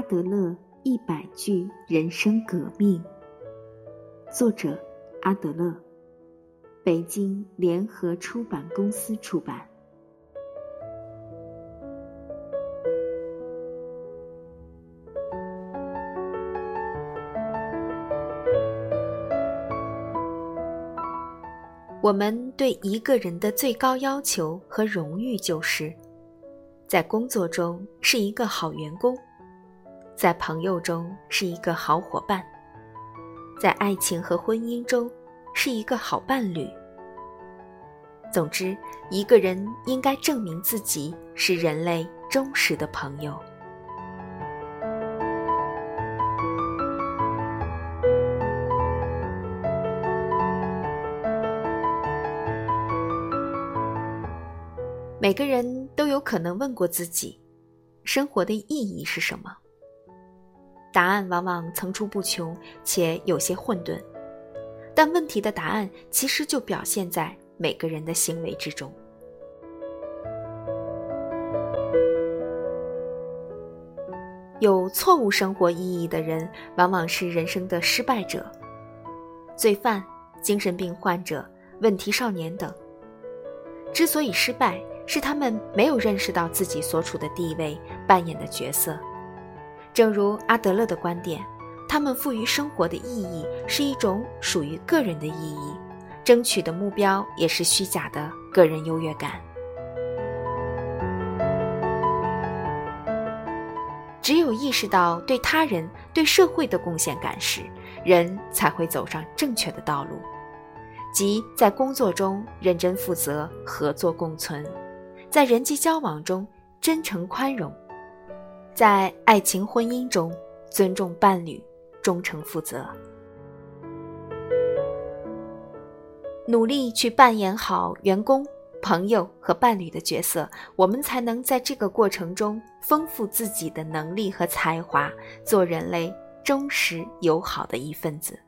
阿德勒一百句人生革命，作者阿德勒，北京联合出版公司出版。我们对一个人的最高要求和荣誉，就是在工作中是一个好员工，在朋友中是一个好伙伴，在爱情和婚姻中是一个好伴侣。总之，一个人应该证明自己是人类忠实的朋友。每个人都有可能问过自己：生活的意义是什么？答案往往层出不穷，且有些混沌。但问题的答案其实就表现在每个人的行为之中。有错误生活意义的人，往往是人生的失败者，罪犯、精神病患者、问题少年等。之所以失败，是他们没有认识到自己所处的地位、扮演的角色。正如阿德勒的观点，他们赋予生活的意义是一种属于个人的意义，争取的目标也是虚假的个人优越感。只有意识到对他人、对社会的贡献感时，人才会走上正确的道路，即在工作中认真负责、合作共存。在人际交往中真诚宽容，在爱情婚姻中尊重伴侣、忠诚负责，努力去扮演好员工、朋友和伴侣的角色，我们才能在这个过程中丰富自己的能力和才华，做人类忠实友好的一份子。